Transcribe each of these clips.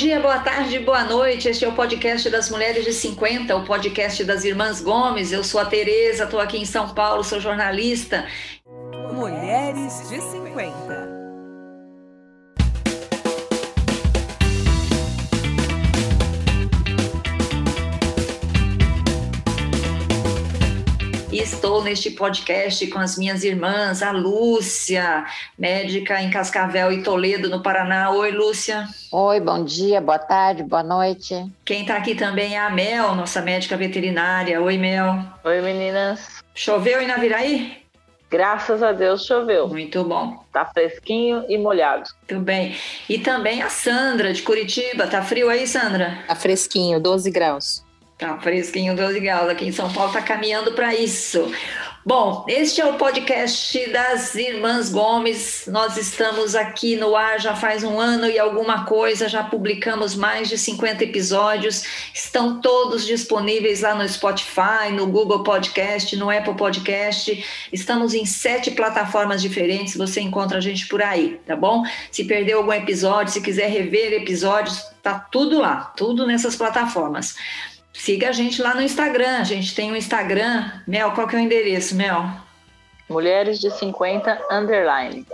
dia, boa tarde, boa noite. Este é o podcast das Mulheres de 50, o podcast das Irmãs Gomes. Eu sou a Tereza, estou aqui em São Paulo, sou jornalista. Mulheres de 50. Estou neste podcast com as minhas irmãs, a Lúcia, médica em Cascavel e Toledo, no Paraná. Oi, Lúcia. Oi, bom dia, boa tarde, boa noite. Quem está aqui também é a Mel, nossa médica veterinária. Oi, Mel. Oi, meninas. Choveu em Naviraí? Graças a Deus choveu. Muito bom. Tá fresquinho e molhado. Muito bem. E também a Sandra, de Curitiba. Tá frio aí, Sandra? Tá fresquinho, 12 graus. Tá fresquinho 12 graus. Aqui em São Paulo tá caminhando para isso. Bom, este é o podcast das Irmãs Gomes. Nós estamos aqui no ar já faz um ano e alguma coisa, já publicamos mais de 50 episódios. Estão todos disponíveis lá no Spotify, no Google Podcast, no Apple Podcast. Estamos em sete plataformas diferentes, você encontra a gente por aí, tá bom? Se perdeu algum episódio, se quiser rever episódios, tá tudo lá, tudo nessas plataformas. Siga a gente lá no Instagram. A gente tem um Instagram. Mel, qual que é o endereço, Mel? Mulheres de 50 underline.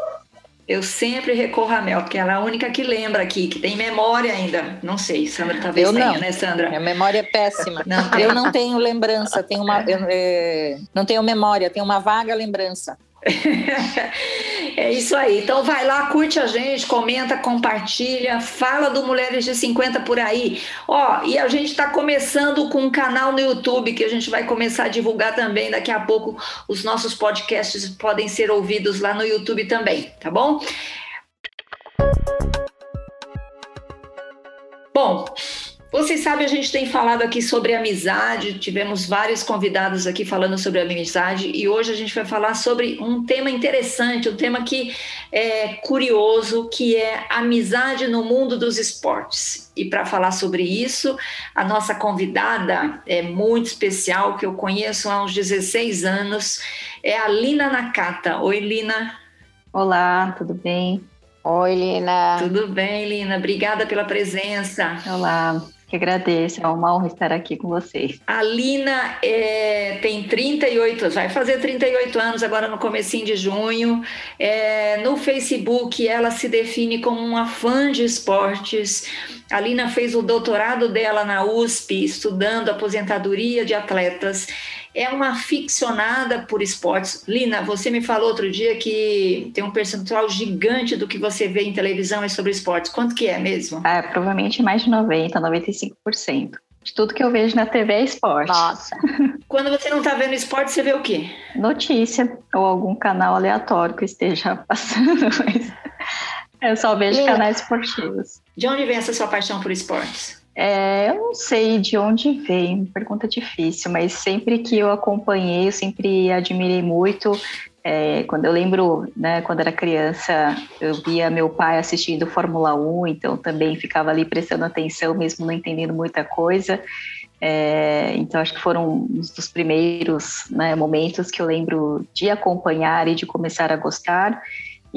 Eu sempre recorro a Mel, porque ela é a única que lembra aqui, que tem memória ainda. Não sei, Sandra talvez eu tenha, não. né, Sandra? Minha memória é péssima. Não, eu não tenho lembrança, tenho uma, eu, é, não tenho memória, tenho uma vaga lembrança. é isso aí. Então vai lá, curte a gente, comenta, compartilha, fala do Mulheres de 50 por aí. Ó, e a gente está começando com um canal no YouTube que a gente vai começar a divulgar também. Daqui a pouco os nossos podcasts podem ser ouvidos lá no YouTube também, tá bom? Bom, vocês sabem, a gente tem falado aqui sobre amizade, tivemos vários convidados aqui falando sobre amizade e hoje a gente vai falar sobre um tema interessante, um tema que é curioso, que é amizade no mundo dos esportes. E para falar sobre isso, a nossa convidada é muito especial, que eu conheço há uns 16 anos, é a Lina Nakata. Oi, Lina. Olá, tudo bem? Oi, Lina. Tudo bem, Lina? Obrigada pela presença. Olá. Que agradeço, é uma honra estar aqui com vocês. A Lina é, tem 38, vai fazer 38 anos agora no comecinho de junho. É, no Facebook ela se define como uma fã de esportes. A Lina fez o doutorado dela na USP, estudando aposentadoria de atletas é uma ficcionada por esportes. Lina, você me falou outro dia que tem um percentual gigante do que você vê em televisão é sobre esportes. Quanto que é mesmo? É, provavelmente mais de 90, 95%. De tudo que eu vejo na TV é esporte. Nossa. Quando você não está vendo esporte, você vê o quê? Notícia ou algum canal aleatório que esteja passando, mas eu só vejo Lina, canais esportivos. De onde vem essa sua paixão por esportes? É, eu não sei de onde vem, pergunta difícil, mas sempre que eu acompanhei, eu sempre admirei muito. É, quando eu lembro, né, quando era criança, eu via meu pai assistindo Fórmula 1, então também ficava ali prestando atenção, mesmo não entendendo muita coisa. É, então, acho que foram um dos primeiros né, momentos que eu lembro de acompanhar e de começar a gostar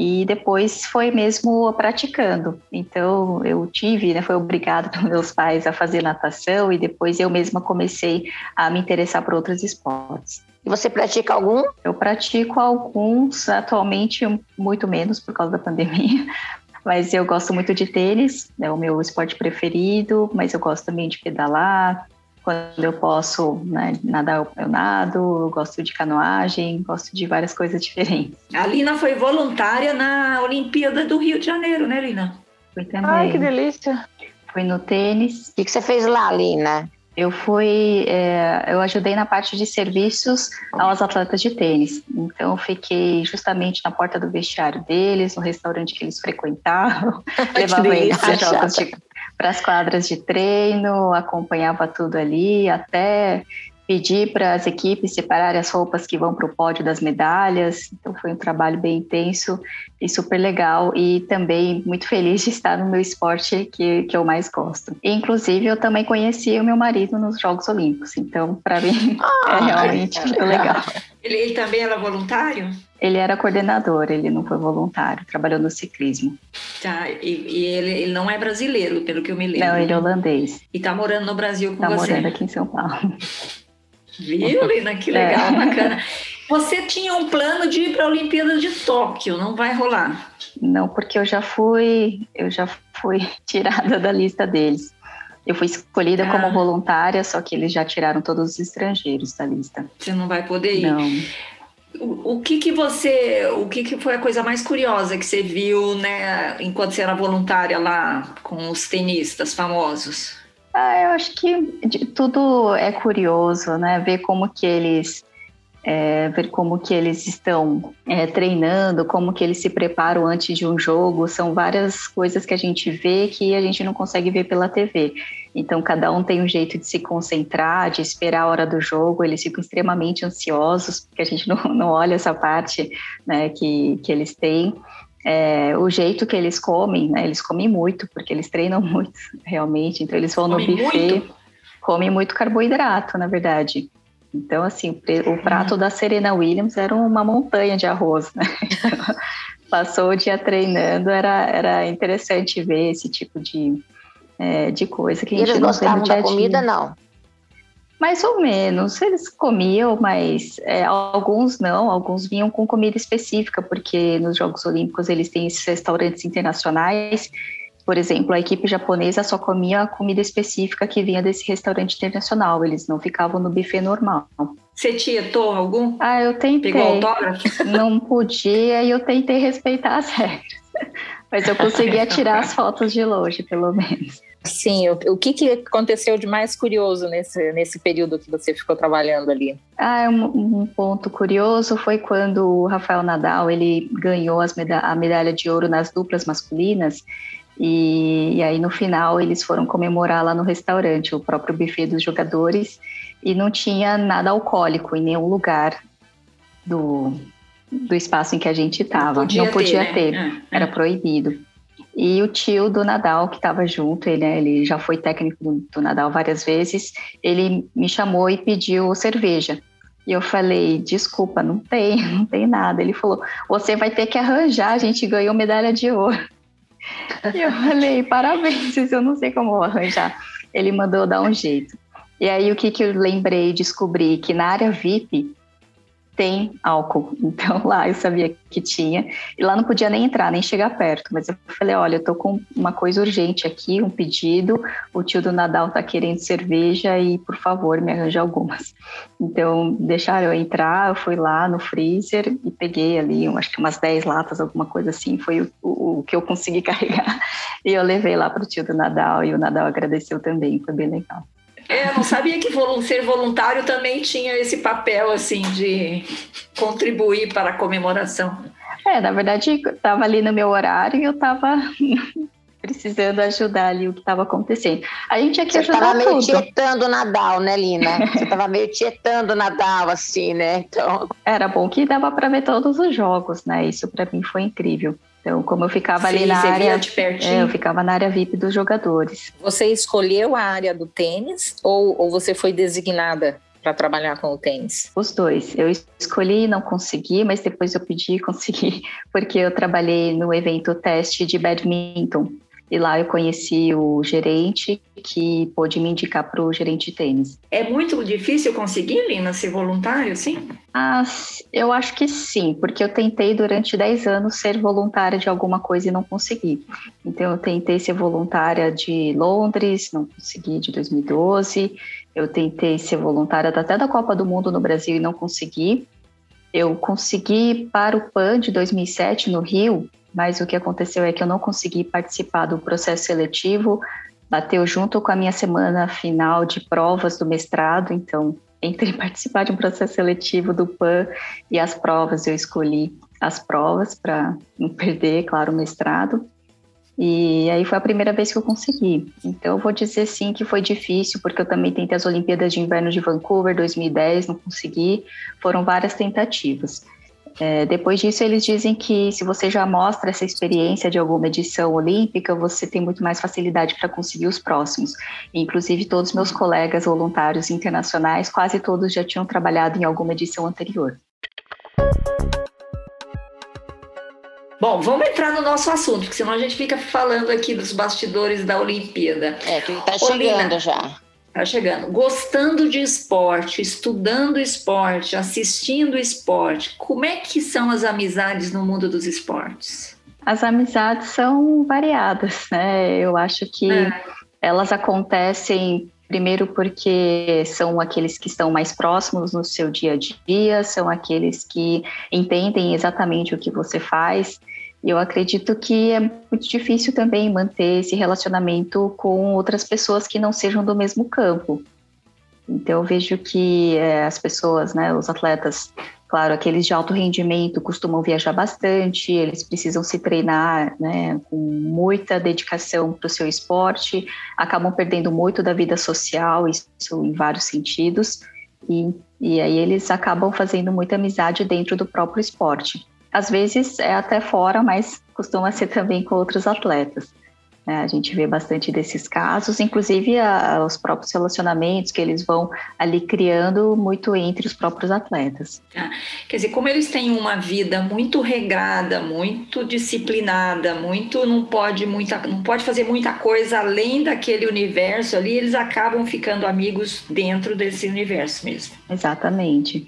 e depois foi mesmo praticando. Então eu tive, né, foi obrigado pelos meus pais a fazer natação e depois eu mesma comecei a me interessar por outros esportes. E você pratica algum? Eu pratico alguns, atualmente muito menos por causa da pandemia. Mas eu gosto muito de tênis, é o meu esporte preferido, mas eu gosto também de pedalar, quando eu posso né, nadar, eu nado, eu gosto de canoagem, gosto de várias coisas diferentes. A Lina foi voluntária na Olimpíada do Rio de Janeiro, né, Lina? Fui também. Ai, que delícia! Fui no tênis. O que, que você fez lá, Lina? Eu fui, é, eu ajudei na parte de serviços aos atletas de tênis. Então, eu fiquei justamente na porta do vestiário deles, no restaurante que eles frequentavam, levava eles jogos de para as quadras de treino, acompanhava tudo ali, até pedir para as equipes separarem as roupas que vão para o pódio das medalhas. Então foi um trabalho bem intenso e super legal e também muito feliz de estar no meu esporte que, que eu mais gosto. E, inclusive eu também conheci o meu marido nos Jogos Olímpicos, então para mim é realmente muito legal. Ele, ele também era voluntário? Ele era coordenador, ele não foi voluntário, trabalhou no ciclismo. Tá, e, e ele, ele, não é brasileiro, pelo que eu me lembro. Não, ele é holandês. E tá morando no Brasil com tá você. Tá morando aqui em São Paulo. Viu, Lina? Que legal, é. bacana. Você tinha um plano de ir para a Olimpíada de Tóquio, não vai rolar? Não, porque eu já fui, eu já fui tirada da lista deles. Eu fui escolhida ah. como voluntária, só que eles já tiraram todos os estrangeiros da lista. Você não vai poder ir? Não. O, o que que você, o que que foi a coisa mais curiosa que você viu, né, enquanto você era voluntária lá com os tenistas famosos? Ah, eu acho que tudo é curioso, né? Ver como que eles é, ver como que eles estão é, treinando, como que eles se preparam antes de um jogo, são várias coisas que a gente vê que a gente não consegue ver pela TV. Então, cada um tem um jeito de se concentrar, de esperar a hora do jogo, eles ficam extremamente ansiosos, porque a gente não, não olha essa parte né, que, que eles têm. É, o jeito que eles comem, né, eles comem muito, porque eles treinam muito, realmente, então eles vão no buffet, muito? comem muito carboidrato, na verdade. Então, assim, o prato da Serena Williams era uma montanha de arroz, né? Passou o dia treinando, era, era interessante ver esse tipo de, é, de coisa que a gente e eles não gostavam da comida, não? Mais ou menos, eles comiam, mas é, alguns não, alguns vinham com comida específica, porque nos Jogos Olímpicos eles têm esses restaurantes internacionais por exemplo, a equipe japonesa só comia comida específica que vinha desse restaurante internacional, eles não ficavam no buffet normal. Você tietou algum? Ah, eu tentei. Pegou autógrafo? Não podia e eu tentei respeitar as regras. Mas eu conseguia tirar as fotos de longe, pelo menos. Sim, o, o que, que aconteceu de mais curioso nesse, nesse período que você ficou trabalhando ali? Ah, um, um ponto curioso foi quando o Rafael Nadal ele ganhou meda a medalha de ouro nas duplas masculinas e, e, aí no final eles foram comemorar lá no restaurante, o próprio buffet dos jogadores, e não tinha nada alcoólico em nenhum lugar do, do espaço em que a gente estava. Não podia, não podia ter, ter. Né? Era proibido. E o tio do Nadal, que estava junto, ele, né, ele já foi técnico do, do Nadal várias vezes, ele me chamou e pediu cerveja. E eu falei, desculpa, não tem, não tem nada. Ele falou, você vai ter que arranjar, a gente ganhou medalha de ouro. E eu falei, parabéns, eu não sei como arranjar. Ele mandou dar um jeito. E aí o que, que eu lembrei, descobri que na área VIP tem álcool. Então lá eu sabia que tinha. E lá não podia nem entrar, nem chegar perto. Mas eu falei: olha, eu tô com uma coisa urgente aqui, um pedido. O tio do Nadal tá querendo cerveja e, por favor, me arranja algumas. Então deixaram eu entrar. Eu fui lá no freezer e peguei ali, acho que umas 10 latas, alguma coisa assim. Foi o, o, o que eu consegui carregar. E eu levei lá para o tio do Nadal e o Nadal agradeceu também. Foi bem legal. É, eu não sabia que ser voluntário também tinha esse papel assim de contribuir para a comemoração. É, na verdade, estava ali no meu horário e eu estava precisando ajudar ali o que estava acontecendo. A gente aqui Você estava meio tietando o Nadal, né, Lina? Você estava meio tietando o Nadal, assim, né? Então... Era bom que dava para ver todos os jogos, né? Isso para mim foi incrível. Então, como eu ficava Sim, ali na área, é, eu ficava na área VIP dos jogadores. Você escolheu a área do tênis ou, ou você foi designada para trabalhar com o tênis? Os dois. Eu escolhi, não consegui, mas depois eu pedi e consegui, porque eu trabalhei no evento teste de badminton e lá eu conheci o gerente que pôde me indicar para o gerente de tênis. É muito difícil conseguir, Lina, ser voluntário, sim? Ah, eu acho que sim, porque eu tentei durante 10 anos ser voluntária de alguma coisa e não consegui. Então eu tentei ser voluntária de Londres, não consegui, de 2012. Eu tentei ser voluntária até da Copa do Mundo no Brasil e não consegui. Eu consegui para o PAN de 2007 no Rio, mas o que aconteceu é que eu não consegui participar do processo seletivo, bateu junto com a minha semana final de provas do mestrado, então entre participar de um processo seletivo do PAN e as provas, eu escolhi as provas para não perder, claro, o mestrado. E aí foi a primeira vez que eu consegui. Então eu vou dizer sim que foi difícil, porque eu também tentei as Olimpíadas de Inverno de Vancouver 2010, não consegui. Foram várias tentativas. É, depois disso, eles dizem que se você já mostra essa experiência de alguma edição olímpica, você tem muito mais facilidade para conseguir os próximos. Inclusive, todos meus colegas voluntários internacionais, quase todos já tinham trabalhado em alguma edição anterior. Bom, vamos entrar no nosso assunto, porque senão a gente fica falando aqui dos bastidores da Olimpíada. É, que tá Ô, chegando Lina, já. Tá chegando. Gostando de esporte, estudando esporte, assistindo esporte, como é que são as amizades no mundo dos esportes? As amizades são variadas, né? Eu acho que É. elas acontecem primeiro porque são aqueles que estão mais próximos no seu dia a dia, são aqueles que entendem exatamente o que você faz. E eu acredito que é muito difícil também manter esse relacionamento com outras pessoas que não sejam do mesmo campo. Então eu vejo que eh, as pessoas, né, os atletas, claro, aqueles de alto rendimento costumam viajar bastante, eles precisam se treinar, né, com muita dedicação para o seu esporte, acabam perdendo muito da vida social, isso em vários sentidos, e, e aí eles acabam fazendo muita amizade dentro do próprio esporte. Às vezes é até fora, mas costuma ser também com outros atletas. né? a gente vê bastante desses casos, inclusive a- os próprios relacionamentos que eles vão ali criando muito entre os próprios atletas. Quer dizer, como eles têm uma vida muito regrada, muito disciplinada, muito não pode muita, não pode fazer muita coisa além daquele universo ali, eles acabam ficando amigos dentro desse universo mesmo. Exatamente.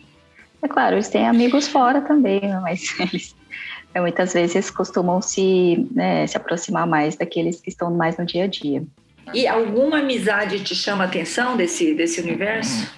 É claro, eles têm amigos fora também, né, mas eles é, muitas vezes costumam se, né, se aproximar mais daqueles que estão mais no dia a dia. E alguma amizade te chama a atenção desse, desse universo?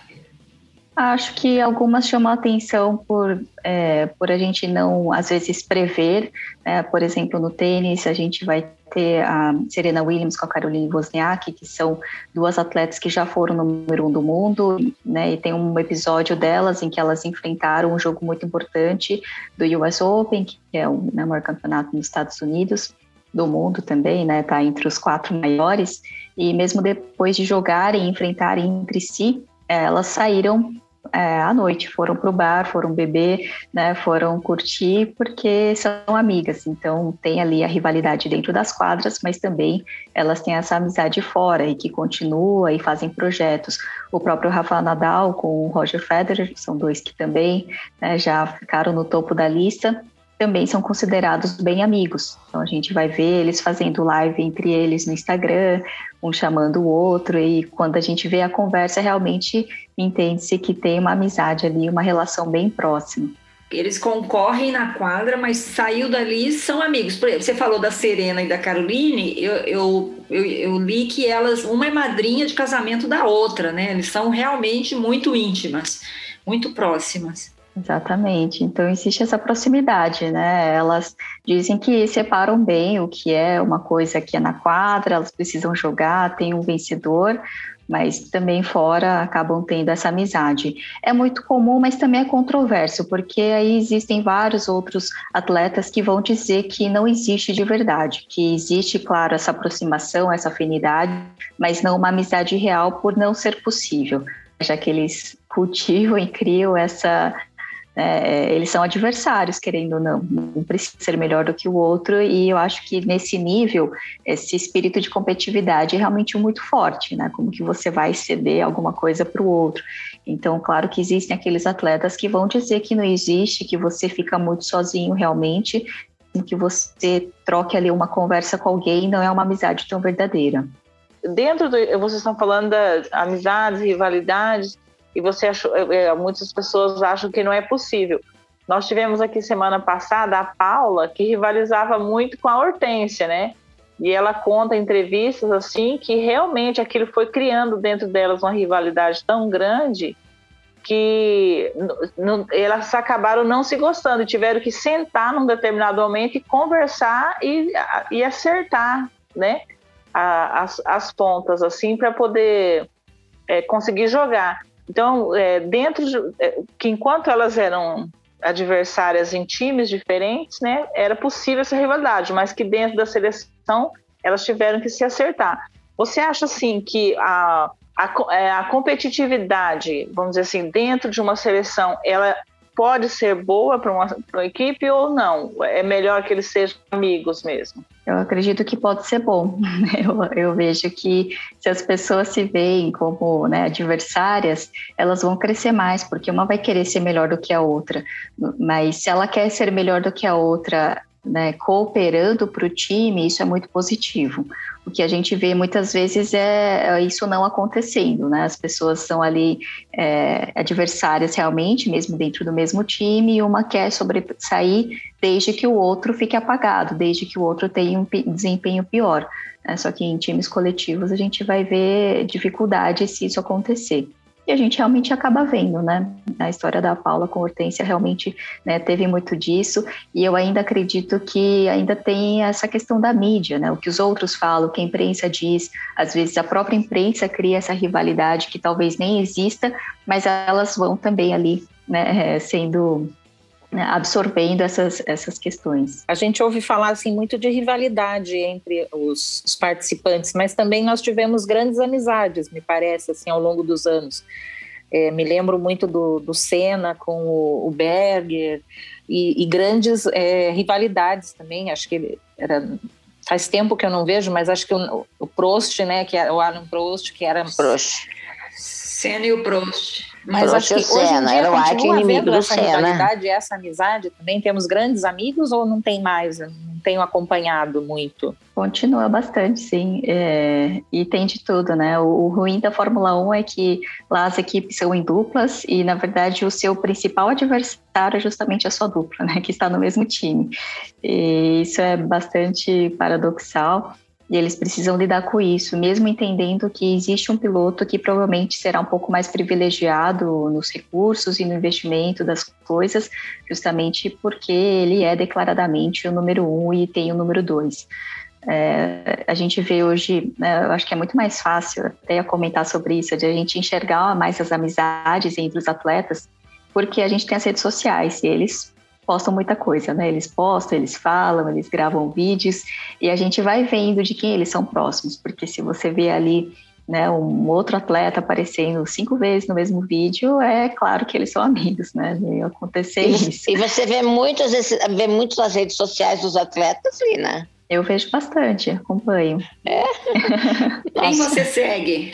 Acho que algumas chamam a atenção por, é, por a gente não, às vezes, prever. né? Por exemplo, no tênis, a gente vai ter a Serena Williams com a Caroline Wozniacki, que são duas atletas que já foram número um do mundo, né? E tem um episódio delas em que elas enfrentaram um jogo muito importante do US Open, que é o né, maior campeonato nos Estados Unidos, do mundo também, né? Tá entre os quatro maiores. E mesmo depois de jogarem enfrentarem entre si, eh, elas saíram é, à noite, foram para o bar, foram beber, né, foram curtir, porque são amigas. Então, tem ali a rivalidade dentro das quadras, mas também elas têm essa amizade fora e que continua e fazem projetos. O próprio Rafael Nadal com o Roger Federer, são dois que também né, já ficaram no topo da lista, também são considerados bem amigos. Então, a gente vai ver eles fazendo live entre eles no Instagram, um chamando o outro, e quando a gente vê a conversa, realmente entende-se que tem uma amizade ali, uma relação bem próxima. Eles concorrem na quadra, mas saiu dali são amigos. Por exemplo, você falou da Serena e da Caroline, eu, eu, eu, eu li que elas, uma é madrinha de casamento da outra, né? Eles são realmente muito íntimas, muito próximas. Exatamente. Então existe essa proximidade, né? Elas dizem que separam bem o que é uma coisa que é na quadra, elas precisam jogar, tem um vencedor, mas também fora acabam tendo essa amizade. É muito comum, mas também é controverso, porque aí existem vários outros atletas que vão dizer que não existe de verdade, que existe, claro, essa aproximação, essa afinidade, mas não uma amizade real por não ser possível, já que eles cultivam e criam essa é, eles são adversários, querendo ou não, um precisa ser melhor do que o outro, e eu acho que nesse nível, esse espírito de competitividade é realmente muito forte, né? Como que você vai ceder alguma coisa para o outro. Então, claro que existem aqueles atletas que vão dizer que não existe, que você fica muito sozinho realmente, que você troque ali uma conversa com alguém, não é uma amizade tão verdadeira. Dentro do. Vocês estão falando das amizades, rivalidades, e você achou, é, muitas pessoas acham que não é possível. Nós tivemos aqui semana passada a Paula, que rivalizava muito com a Hortência, né? E ela conta entrevistas assim que realmente aquilo foi criando dentro delas uma rivalidade tão grande que elas acabaram não se gostando tiveram que sentar num determinado momento e conversar e, e acertar, né? As, as pontas assim para poder é, conseguir jogar. Então, é, dentro de, é, que enquanto elas eram adversárias em times diferentes, né, era possível essa rivalidade, mas que dentro da seleção elas tiveram que se acertar. Você acha assim que a, a, a competitividade, vamos dizer assim, dentro de uma seleção, ela pode ser boa para uma, uma equipe ou não? É melhor que eles sejam amigos mesmo? Eu acredito que pode ser bom. Eu, eu vejo que se as pessoas se veem como né, adversárias, elas vão crescer mais, porque uma vai querer ser melhor do que a outra. Mas se ela quer ser melhor do que a outra né, cooperando para o time, isso é muito positivo. O que a gente vê muitas vezes é, é isso não acontecendo, né? As pessoas são ali é, adversárias realmente, mesmo dentro do mesmo time, e uma quer sobressair desde que o outro fique apagado, desde que o outro tenha um desempenho pior. Né? Só que em times coletivos a gente vai ver dificuldade se isso acontecer. E a gente realmente acaba vendo, né? A história da Paula com Hortência realmente né, teve muito disso. E eu ainda acredito que ainda tem essa questão da mídia, né? O que os outros falam, o que a imprensa diz. Às vezes a própria imprensa cria essa rivalidade que talvez nem exista, mas elas vão também ali né, sendo né, absorvendo essas, essas questões. A gente ouve falar assim muito de rivalidade entre os, os, participantes, mas também nós tivemos grandes amizades, me parece, assim, ao longo dos anos. É, me lembro muito do, do Senna com o, o Berger e, e grandes é, rivalidades também. Acho que ele era faz tempo que eu não vejo, mas acho que o, o Prost, né, que era o Alan Prost, que era Prost. Senna e o Prost. Mas Prost acho que hoje em dia continua havendo essa Senna. rivalidade, essa amizade também. Temos grandes amigos ou não tem mais? Não tenho acompanhado muito. Continua bastante, sim. É, e tem de tudo, né? O, o, ruim da Fórmula 1 é que lá as equipes são em duplas e, na verdade, o seu principal adversário é justamente a sua dupla, né? Que está no mesmo time. E isso é bastante paradoxal. E eles precisam lidar com isso, mesmo entendendo que existe um piloto que provavelmente será um pouco mais privilegiado nos recursos e no investimento das coisas, justamente porque ele é declaradamente o número um e tem o número dois. É, a gente vê hoje, né, eu acho que é muito mais fácil até comentar sobre isso, de a gente enxergar mais as amizades entre os atletas, porque a gente tem as redes sociais e eles postam muita coisa, né? Eles postam, eles falam, eles gravam vídeos e a gente vai vendo de quem eles são próximos, porque se você vê ali né, um outro atleta aparecendo cinco vezes no mesmo vídeo, é claro que eles são amigos, né? Veio acontecer e, isso. E você vê muitos, vê muito nas redes sociais dos atletas, Lina? Eu vejo bastante, acompanho. É? Quem você segue?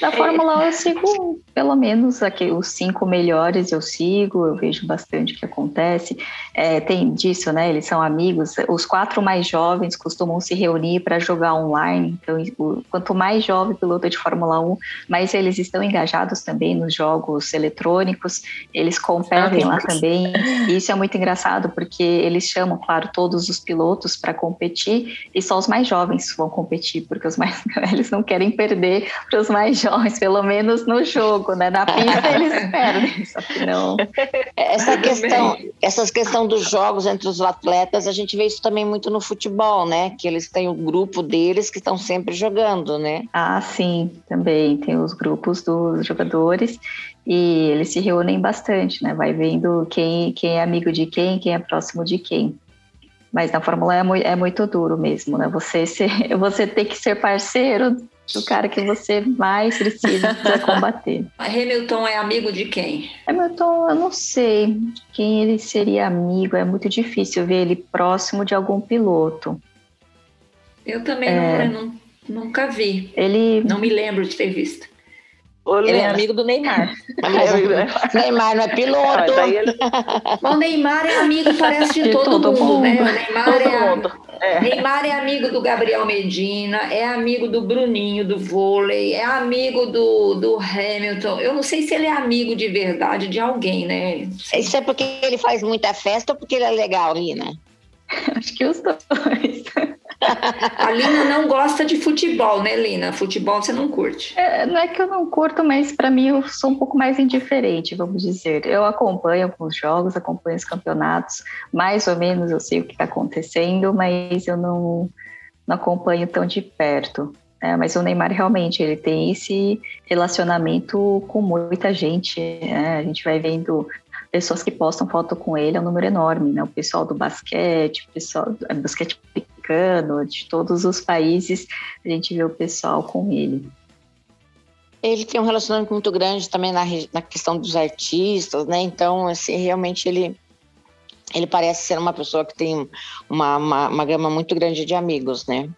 Da Fórmula 1 eu sigo pelo menos aqui, os cinco melhores eu sigo, eu vejo bastante o que acontece. É, tem disso, né? Eles são amigos. Os quatro mais jovens costumam se reunir para jogar online. Então, o, quanto mais jovem piloto de Fórmula 1, mais eles estão engajados também nos jogos eletrônicos. Eles competem lá também. E isso é muito engraçado porque eles chamam, claro, todos os pilotos para competir e só os mais jovens vão competir, porque os mais velhos não querem perder para os mais jovens, pelo menos no jogo, né? Na pista eles perdem, só que não. Essa questão, essa questão dos jogos entre os atletas, a gente vê isso também muito no futebol, né? Que eles têm o grupo deles que estão sempre jogando, né? Ah, sim, também tem os grupos dos jogadores e eles se reúnem bastante, né? Vai vendo quem, quem é amigo de quem, quem é próximo de quem. Mas na Fórmula 1 é muito, é muito duro mesmo, né? Você, ser, você ter que ser parceiro do cara que você mais precisa combater. Hamilton é amigo de quem? Hamilton, eu não sei quem ele seria amigo. É muito difícil ver ele próximo de algum piloto. Eu também é... não, nunca vi. Ele... Não me lembro de ter visto. Ele é amigo do Neymar. Mas Neymar não é piloto. Ele... o Neymar é amigo, parece, de, de todo, todo, mundo, mundo. né? O Neymar todo é, mundo. É. Neymar é amigo do Gabriel Medina, é amigo do Bruninho do vôlei, é amigo do, do Hamilton. Eu não sei se ele é amigo de verdade de alguém, né? Isso é porque ele faz muita festa ou porque ele é legal, Lina? Acho que os dois. A Lina não gosta de futebol, né, Lina? Futebol você não curte. É, não é que eu não curto, mas para mim eu sou um pouco mais indiferente, vamos dizer. Eu acompanho alguns jogos, acompanho os campeonatos, mais ou menos eu sei o que está acontecendo, mas eu não, não acompanho tão de perto. É, mas o Neymar realmente ele tem esse relacionamento com muita gente. Né? A gente vai vendo pessoas que postam foto com ele, é um número enorme, né? O pessoal do basquete, o pessoal do é, basquete americano, de todos os países, a gente vê o pessoal com ele. Ele tem um relacionamento muito grande também na, na questão dos artistas, né? Então, assim, realmente ele ele parece ser uma pessoa que tem uma, uma, uma gama muito grande de amigos, né?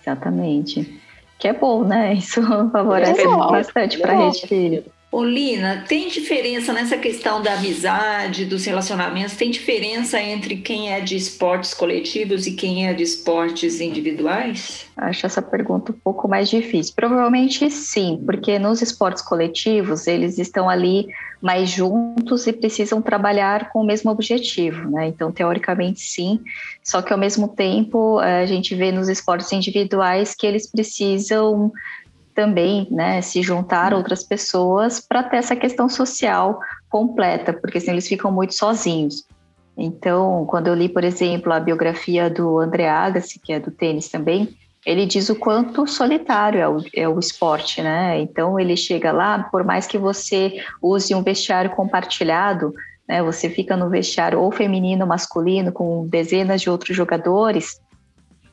Exatamente. Que é bom, né? Isso favorece é bastante para a rede filho. Olina, tem diferença nessa questão da amizade, dos relacionamentos? Tem diferença entre quem é de esportes coletivos e quem é de esportes individuais? Acho essa pergunta um pouco mais difícil. Provavelmente sim, porque nos esportes coletivos eles estão ali mais juntos e precisam trabalhar com o mesmo objetivo, né? Então, teoricamente, sim. Só que ao mesmo tempo a gente vê nos esportes individuais que eles precisam também né, se juntar a outras pessoas para ter essa questão social completa, porque senão eles ficam muito sozinhos. Então, quando eu li, por exemplo, a biografia do André Agassi, que é do tênis também, ele diz o quanto solitário é o, é o esporte, né? Então, ele chega lá, por mais que você use um vestiário compartilhado, né, você fica no vestiário ou feminino ou masculino com dezenas de outros jogadores,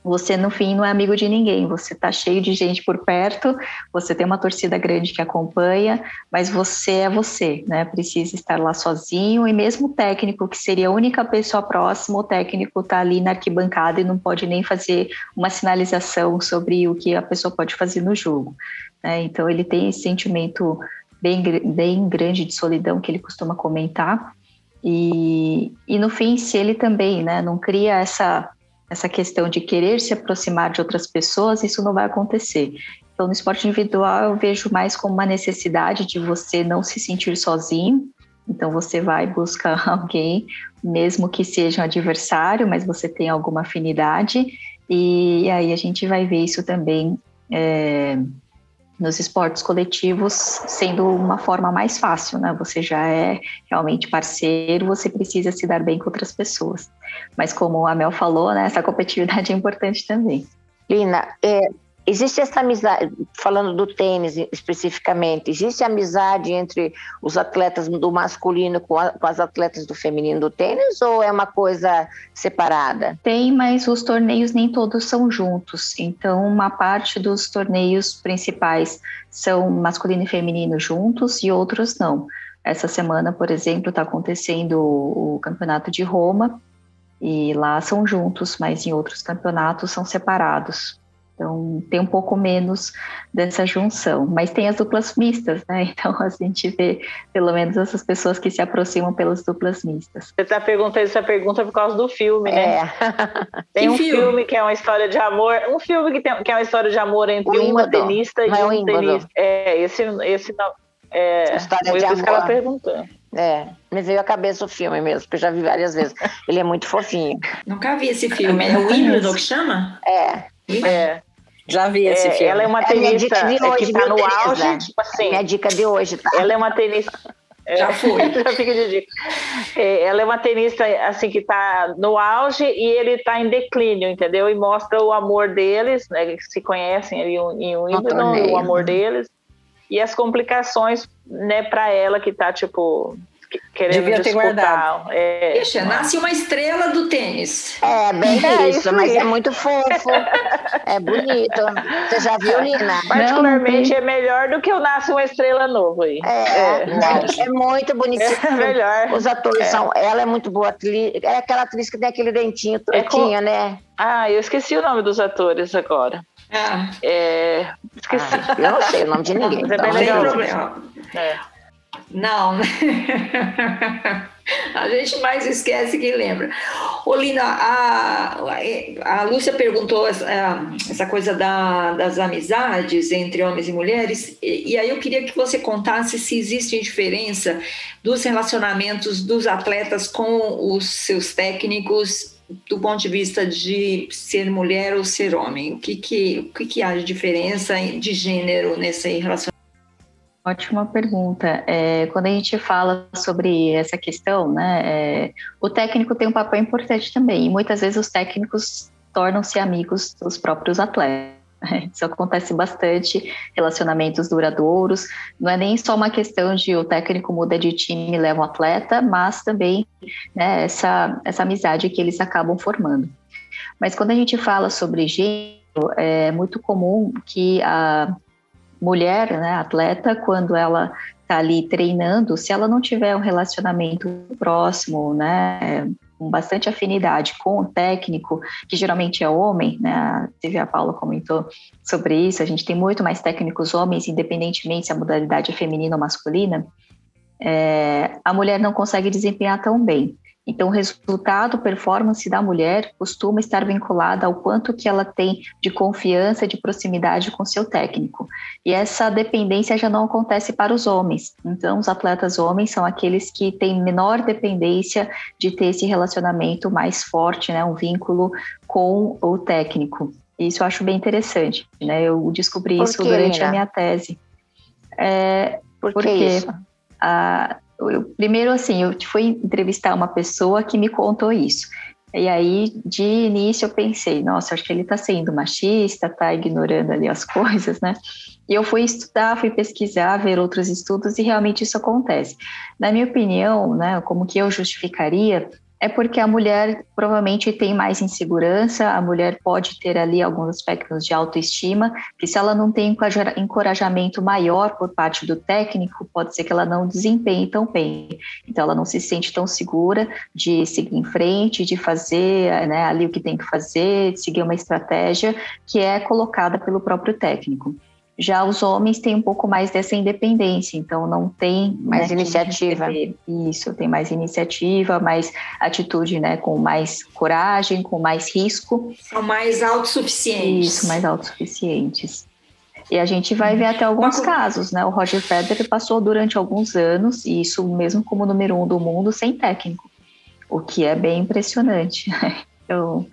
você no fim não é amigo de ninguém, você tá cheio de gente por perto, você tem uma torcida grande que acompanha, mas você é você, né? Precisa estar lá sozinho e mesmo o técnico, que seria a única pessoa próxima, o técnico tá ali na arquibancada e não pode nem fazer uma sinalização sobre o que a pessoa pode fazer no jogo. Né? Então ele tem esse sentimento bem, bem grande de solidão que ele costuma comentar. E, e no fim, se ele também né, não cria essa essa questão de querer se aproximar de outras pessoas, isso não vai acontecer. Então, no esporte individual, eu vejo mais como uma necessidade de você não se sentir sozinho. Então, você vai buscar alguém, mesmo que seja um adversário, mas você tem alguma afinidade. E aí a gente vai ver isso também é, nos esportes coletivos sendo uma forma mais fácil, né? Você já é realmente parceiro, você precisa se dar bem com outras pessoas. Mas como a Mel falou, né, essa competitividade é importante também. Lina, é, Existe essa amizade, falando do tênis especificamente, existe amizade entre os atletas do masculino com, a, com, as atletas do feminino do tênis ou é uma coisa separada? Tem, mas os torneios nem todos são juntos. Então, uma parte dos torneios principais são masculino e feminino juntos e outros não. Essa semana, por exemplo, está acontecendo o, o campeonato de Roma e lá são juntos, mas em outros campeonatos são separados. Então, tem um pouco menos dessa junção. Mas tem as duplas mistas, né? Então, a gente vê pelo menos essas pessoas que se aproximam pelas duplas mistas. Você está perguntando essa pergunta por causa do filme, né? É. Tem um filme? filme? que é uma história de amor. Um filme que, tem, que é uma história de amor entre o uma tenista e é um tenista. É, esse, esse não. É, história de amor. que ela perguntando. É, me veio à cabeça o filme mesmo, porque eu já vi várias vezes. Ele é muito fofinho. Nunca vi esse filme. É o Wimbledon que chama? É. É. Já vi esse é, filme. Ela é uma tenista é hoje, que está no auge. Tipo assim, minha dica de hoje, tá? Ela é uma tenista. É, já fui. já fica de dica. É, ela é uma tenista assim que está no auge e ele está em declínio, entendeu? E mostra o amor deles, né, que se conhecem ali em Wimbledon, o amor deles e as complicações, né, para ela que está tipo querendo Devia ter guardado. É, Ixi, nasce uma estrela do tênis. É, bem é isso, mas é muito fofo. é bonito. Você já viu, Lina? Particularmente Não, é melhor do que o Nasce uma Estrela Novo aí. É, é, é muito bonitinho. É melhor. Os atores é. são. Ela é muito boa atriz. É aquela atriz que tem aquele dentinho tortinho, é com... né? Ah, eu esqueci o nome dos atores agora. Ah. É, esqueci. Ah, eu não sei o nome de ninguém. Mas é bem então, legal. É. Não, a gente mais esquece que lembra. Olina, a, a Lúcia perguntou essa, essa coisa da, das amizades entre homens e mulheres, e, e aí eu queria que você contasse se existe diferença dos relacionamentos dos atletas com os seus técnicos do ponto de vista de ser mulher ou ser homem. O que, que, o que, que há de diferença de gênero nesse relacionamento? Ótima pergunta. É, quando a gente fala sobre essa questão, né, é, o técnico tem um papel importante também. E muitas vezes os técnicos tornam-se amigos dos próprios atletas. Isso acontece bastante, relacionamentos duradouros. Não é nem só uma questão de o técnico muda de time e leva um atleta, mas também né, essa, essa amizade que eles acabam formando. Mas quando a gente fala sobre gênero, é muito comum que a mulher, né, atleta, quando ela está ali treinando, se ela não tiver um relacionamento próximo, né, com bastante afinidade com o técnico, que geralmente é homem, né? A Silvia Paula comentou sobre isso, a gente tem muito mais técnicos homens, independentemente se a modalidade é feminina ou masculina, é, a mulher não consegue desempenhar tão bem. Então, o resultado, performance da mulher costuma estar vinculada ao quanto que ela tem de confiança, de proximidade com seu técnico. E essa dependência já não acontece para os homens. Então, os atletas homens são aqueles que têm menor dependência de ter esse relacionamento mais forte, né, um vínculo com o técnico. Isso eu acho bem interessante, né? Eu descobri isso durante a minha tese. É, Por porque isso? A, eu, primeiro, assim, eu fui entrevistar uma pessoa que me contou isso. E aí, de início, eu pensei, nossa, acho que ele está sendo machista, está ignorando ali as coisas, né? E eu fui estudar, fui pesquisar, ver outros estudos e realmente isso acontece. Na minha opinião, né, como que eu justificaria, é porque a mulher provavelmente tem mais insegurança, a mulher pode ter ali alguns aspectos de autoestima, que se ela não tem encorajamento maior por parte do técnico, pode ser que ela não desempenhe tão bem. Então, ela não se sente tão segura de seguir em frente, de fazer né, ali o que tem que fazer, de seguir uma estratégia que é colocada pelo próprio técnico. Já os homens têm um pouco mais dessa independência, então não tem mais né, iniciativa. Isso, tem mais iniciativa, mais atitude, né, com mais coragem, com mais risco. São mais autossuficientes. Isso, mais autossuficientes. E a gente vai ver até alguns casos, né? O Roger Federer passou durante alguns anos, e isso mesmo como número um do mundo, sem técnico, o que é bem impressionante. Então,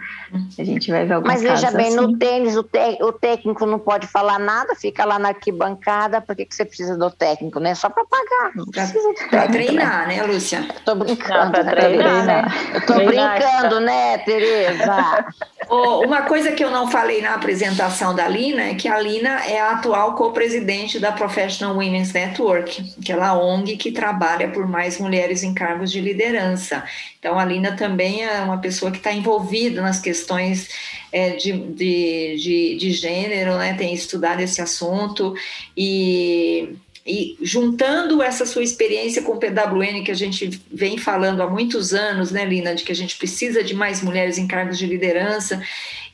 a gente vai ver alguns Mas veja bem, assim. no tênis o, o, técnico não pode falar nada, fica lá na arquibancada, por que, que você precisa do técnico, né? Só para pagar, não precisa de Para treinar, né, Lúcia? Tô brincando, não, né? treinar, né? Eu tô treinar, brincando, né, Tereza? oh, uma coisa que eu não falei na apresentação da Lina é que a Lina é a atual co-presidente da Professional Women's Network, aquela ONG que trabalha por mais mulheres em cargos de liderança. Então, a Lina também é uma pessoa que está envolvida nas questões é, de, de, de, de, gênero, né? tem estudado esse assunto e, e juntando essa sua experiência com o PWN, que a gente vem falando há muitos anos, né, Lina, de que a gente precisa de mais mulheres em cargos de liderança,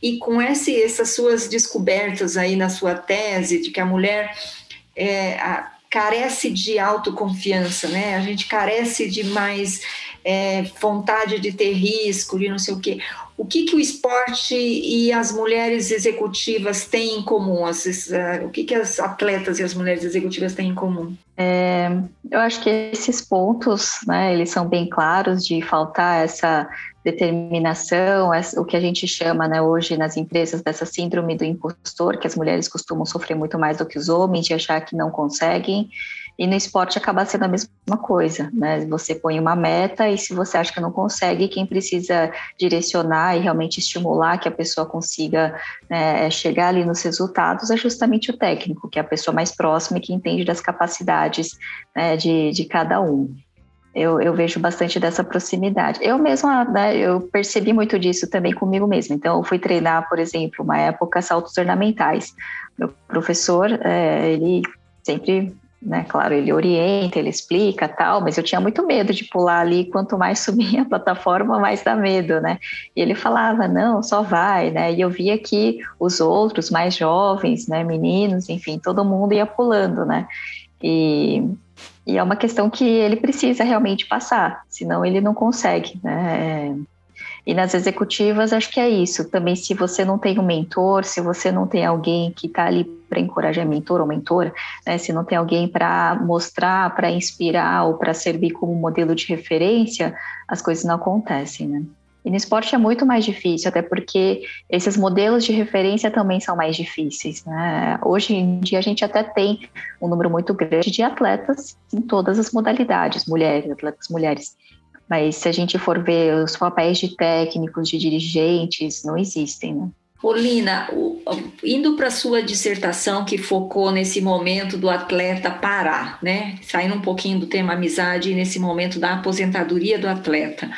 e com esse, essas suas descobertas aí na sua tese, de que a mulher é, a, carece de autoconfiança, né? A gente carece de mais é, vontade de ter risco, de não sei o quê. O que, que o esporte e as mulheres executivas têm em comum? As, uh, o que, que as atletas e as mulheres executivas têm em comum? É, eu acho que esses pontos, né, eles são bem claros de faltar essa determinação, o que a gente chama, né, hoje nas empresas dessa síndrome do impostor, que as mulheres costumam sofrer muito mais do que os homens, de achar que não conseguem. E no esporte acaba sendo a mesma coisa, né? Você põe uma meta e se você acha que não consegue, quem precisa direcionar e realmente estimular que a pessoa consiga né, chegar ali nos resultados é justamente o técnico, que é a pessoa mais próxima e que entende das capacidades né, de, de cada um. Eu, eu, vejo bastante dessa proximidade. Eu mesma, né, eu percebi muito disso também comigo mesma. Então, eu fui treinar, por exemplo, uma época saltos ornamentais. Meu professor, é, ele sempre né? Claro, ele orienta, ele explica tal, mas eu tinha muito medo de pular ali. Quanto mais subia a plataforma, mais dá medo, né? E ele falava, não, só vai, né? E eu via que os outros, mais jovens, né, meninos, enfim, todo mundo ia pulando, né? E, e é uma questão que ele precisa realmente passar, senão ele não consegue, né? E nas executivas, acho que é isso. Também, se você não tem um mentor, se você não tem alguém que está ali para encorajar mentor ou mentora, né? se não tem alguém para mostrar, para inspirar ou para servir como modelo de referência, as coisas não acontecem, né? E no esporte é muito mais difícil, até porque esses modelos de referência também são mais difíceis. Né? Hoje em dia a gente até tem um número muito grande de atletas em todas as modalidades, mulheres, atletas mulheres. Mas se a gente for ver os papéis de técnicos, de dirigentes, não existem, né? Olina, indo para a sua dissertação que focou nesse momento do atleta parar, né? Saindo um pouquinho do tema amizade nesse momento da aposentadoria do atleta.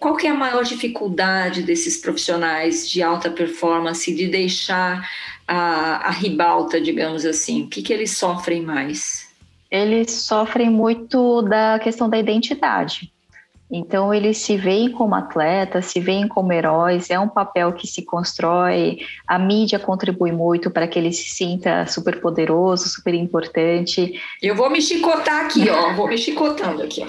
Qual que é a maior dificuldade desses profissionais de alta performance de deixar a, a ribalta, digamos assim? O que, que eles sofrem mais? Eles sofrem muito da questão da identidade Então, eles se veem como atletas, se veem como heróis, é um papel que se constrói, a mídia contribui muito para que ele se sinta super poderoso, super importante. Eu vou me chicotar aqui, ó, vou me chicotando aqui.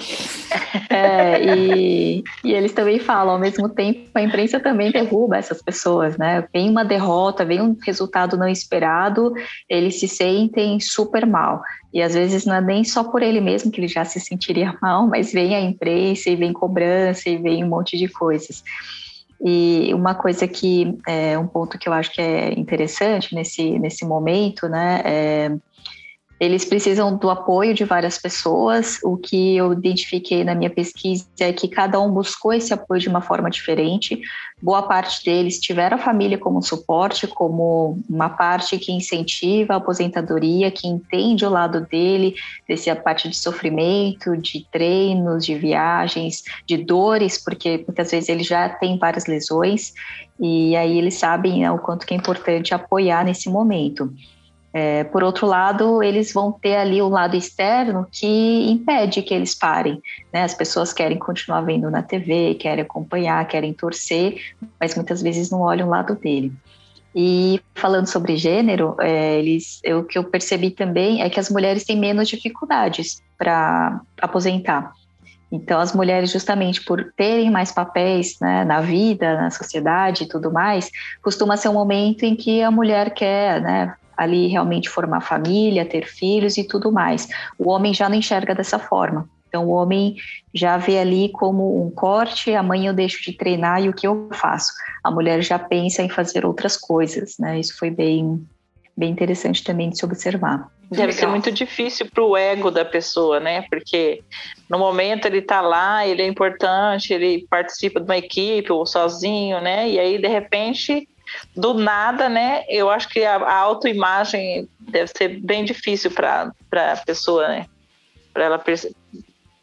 É, e, e eles também falam, ao mesmo tempo, a imprensa também derruba essas pessoas, né? Vem uma derrota, vem um resultado não esperado, eles se sentem super mal. E às vezes não é nem só por ele mesmo que ele já se sentiria mal, mas vem a imprensa e vem cobrança e vem um monte de coisas. E uma coisa que é um ponto que eu acho que é interessante nesse, nesse momento, né, é eles precisam do apoio de várias pessoas. O que eu identifiquei na minha pesquisa é que cada um buscou esse apoio de uma forma diferente. Boa parte deles tiveram a família como suporte, como uma parte que incentiva a aposentadoria, que entende o lado dele, dessa parte de sofrimento, de treinos, de viagens, de dores, porque muitas vezes ele já tem várias lesões e aí eles sabem né, o quanto que é importante apoiar nesse momento. É, por outro lado, eles vão ter ali o lado externo que impede que eles parem. Né? As pessoas querem continuar vendo na TV, querem acompanhar, querem torcer, mas muitas vezes não olham o lado dele. E falando sobre gênero, é, eles, eu, o que eu percebi também é que as mulheres têm menos dificuldades para aposentar. Então, as mulheres, justamente por terem mais papéis né, na vida, na sociedade e tudo mais, costuma ser um momento em que a mulher quer né, ali realmente formar família, ter filhos e tudo mais. O homem já não enxerga dessa forma. Então, o homem já vê ali como um corte, amanhã eu deixo de treinar e o que eu faço? A mulher já pensa em fazer outras coisas, né? Isso foi bem, bem interessante também de se observar. Deve ser muito difícil para o ego da pessoa, né? Porque no momento ele está lá, ele é importante, ele participa de uma equipe ou sozinho, né? E aí, de repente, do nada, né? Eu acho que a, a autoimagem deve ser bem difícil para a pessoa, né? Para ela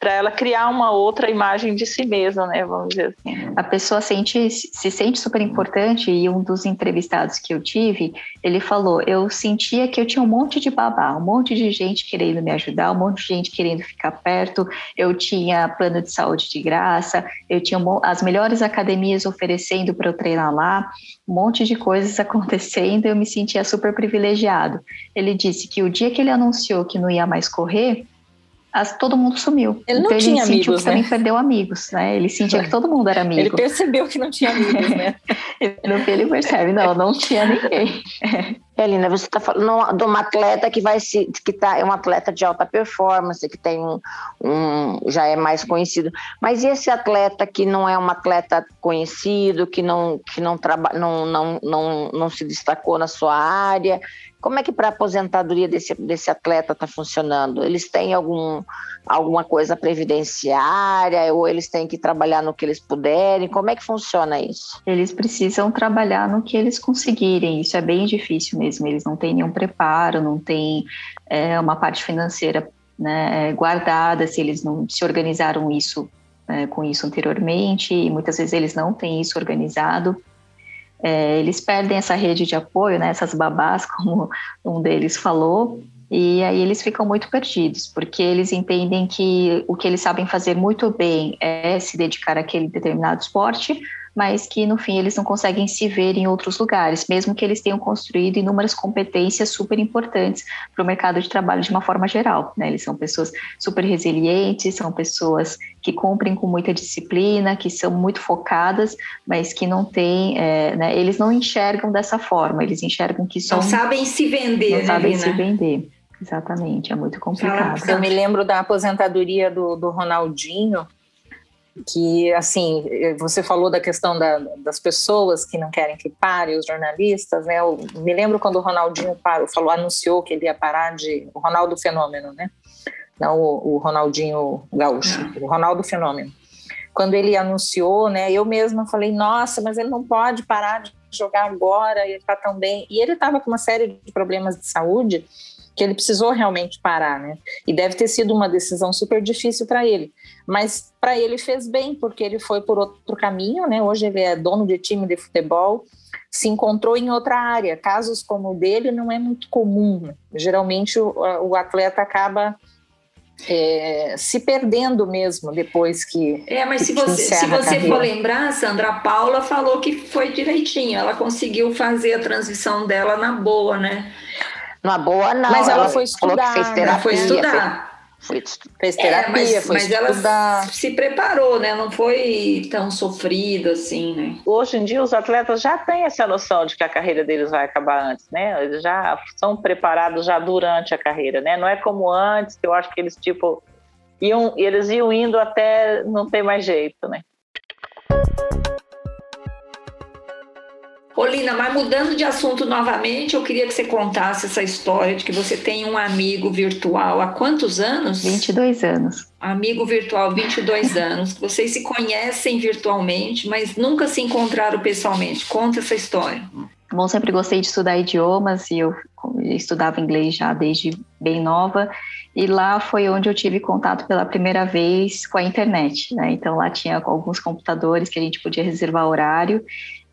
para ela criar uma outra imagem de si mesma, né? Vamos dizer assim. A pessoa sente, se sente super importante e um dos entrevistados que eu tive, ele falou: eu sentia que eu tinha um monte de babá, um monte de gente querendo me ajudar, um monte de gente querendo ficar perto. Eu tinha plano de saúde de graça, eu tinha as melhores academias oferecendo para eu treinar lá, um monte de coisas acontecendo. Eu me sentia super privilegiado. Ele disse que o dia que ele anunciou que não ia mais correr as, todo mundo sumiu. Ele não então, tinha ele amigos, né? também perdeu amigos, né? Ele sentia que todo mundo era amigo. Ele percebeu que não tinha amigos, né? no que ele percebe, não, não tinha ninguém. Elina, você está falando de uma atleta que vai se, que tá, é um atleta de alta performance, que tem um, um, já é mais conhecido. Mas e esse atleta que não é um atleta conhecido, que não, que não, traba, não, não, não, não se destacou na sua área? Como é que para a aposentadoria desse, desse atleta está funcionando? Eles têm algum, alguma coisa previdenciária ou eles têm que trabalhar no que eles puderem? Como é que funciona isso? Eles precisam trabalhar no que eles conseguirem. Isso é bem difícil mesmo. Eles não têm nenhum preparo, não têm é, uma parte financeira né, guardada, se eles não se organizaram isso é, com isso anteriormente, e muitas vezes eles não têm isso organizado é, eles perdem essa rede de apoio, né, essas babás, como um deles falou, e aí eles ficam muito perdidos, porque eles entendem que o que eles sabem fazer muito bem é se dedicar àquele determinado esporte, mas que no fim eles não conseguem se ver em outros lugares, mesmo que eles tenham construído inúmeras competências super importantes para o mercado de trabalho de uma forma geral. Né? Eles são pessoas super resilientes, são pessoas que cumprem com muita disciplina, que são muito focadas, mas que não têm, é, né? eles não enxergam dessa forma, eles enxergam que são. Não sabem se vender, não né, sabem Lina? se vender. Exatamente, é muito complicado. Eu me lembro da aposentadoria do, do Ronaldinho, que assim você falou da questão da, das pessoas que não querem que pare os jornalistas né? Eu me lembro quando o Ronaldinho parou, falou anunciou que ele ia parar de o Ronaldo fenômeno né? Não o, o Ronaldinho gaúcho ah. o Ronaldo fenômeno. Quando ele anunciou né eu mesma falei nossa mas ele não pode parar de jogar agora ele está tão bem. E ele estava com uma série de problemas de saúde que ele precisou realmente parar, né? E deve ter sido uma decisão super difícil para ele. Mas para ele fez bem, porque ele foi por outro caminho, né? Hoje ele é dono de time de futebol, se encontrou em outra área. Casos como o dele não é muito comum. Né? Geralmente o, o atleta acaba é, se perdendo mesmo depois que. É, mas que se você, se você for lembrar, Sandra, Paula falou que foi direitinho, ela conseguiu fazer a transição dela na boa, né? Na boa, não. Mas ela, ela foi estudar. Fez terapia, ela foi estudar. Foi, fez terapia, é, mas, foi mas estudar. ela se preparou, né? Não foi tão sofrido assim, né? Hoje em dia os atletas já têm essa noção de que a carreira deles vai acabar antes, né? Eles já são preparados já durante a carreira, né? Não é como antes, que eu acho que eles tipo iam, eles iam indo até não ter mais jeito, né? Olina, mas mudando de assunto novamente, eu queria que você contasse essa história de que você tem um amigo virtual há quantos anos? 22 anos. Amigo virtual, 22 anos. Vocês se conhecem virtualmente, mas nunca se encontraram pessoalmente. Conta essa história. Bom, sempre gostei de estudar idiomas e eu estudava inglês já desde bem nova. E lá foi onde eu tive contato pela primeira vez com a internet. Né? Então lá tinha alguns computadores que a gente podia reservar horário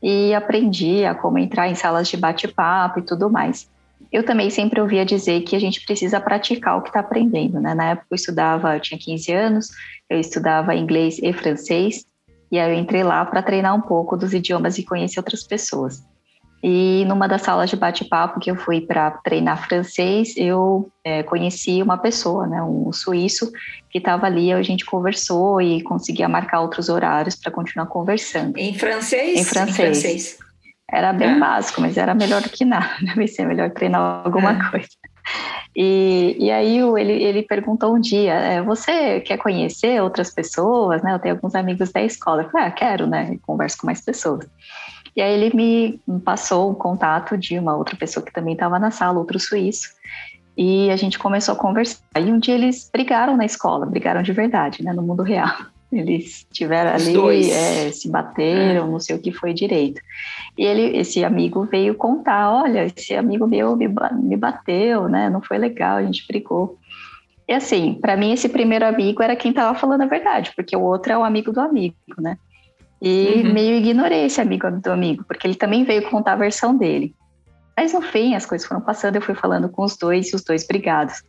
e aprendi a como entrar em salas de bate-papo e tudo mais. Eu também sempre ouvia dizer que a gente precisa praticar o que está aprendendo, né? Na época eu estudava, eu tinha 15 anos, eu estudava inglês e francês, e aí eu entrei lá para treinar um pouco dos idiomas e conhecer outras pessoas. E numa das salas de bate-papo que eu fui para treinar francês, eu é, conheci uma pessoa, né, um suíço, que estava ali, a gente conversou e conseguia marcar outros horários para continuar conversando. Em francês? Em francês. Em francês. Era bem é. básico, mas era melhor do que nada, vai ser melhor treinar alguma é. coisa. E, e aí ele, ele perguntou um dia, é, você quer conhecer outras pessoas, né? Eu tenho alguns amigos da escola. Eu falei, ah, quero, né? converso com mais pessoas. E aí ele me passou o contato de uma outra pessoa que também estava na sala, outro suíço. E a gente começou a conversar. E um dia eles brigaram na escola, brigaram de verdade, né, no mundo real. Eles tiveram ali, é, se bateram, é. não sei o que foi direito. E ele, esse amigo veio contar, olha, esse amigo meu me, me bateu, né? Não foi legal, a gente brigou. E assim, para mim esse primeiro amigo era quem estava falando a verdade, porque o outro é o amigo do amigo, né? E uhum. meio ignorei esse amigo do amigo, porque ele também veio contar a versão dele. Mas no fim, as coisas foram passando, eu fui falando com os dois e os dois brigados.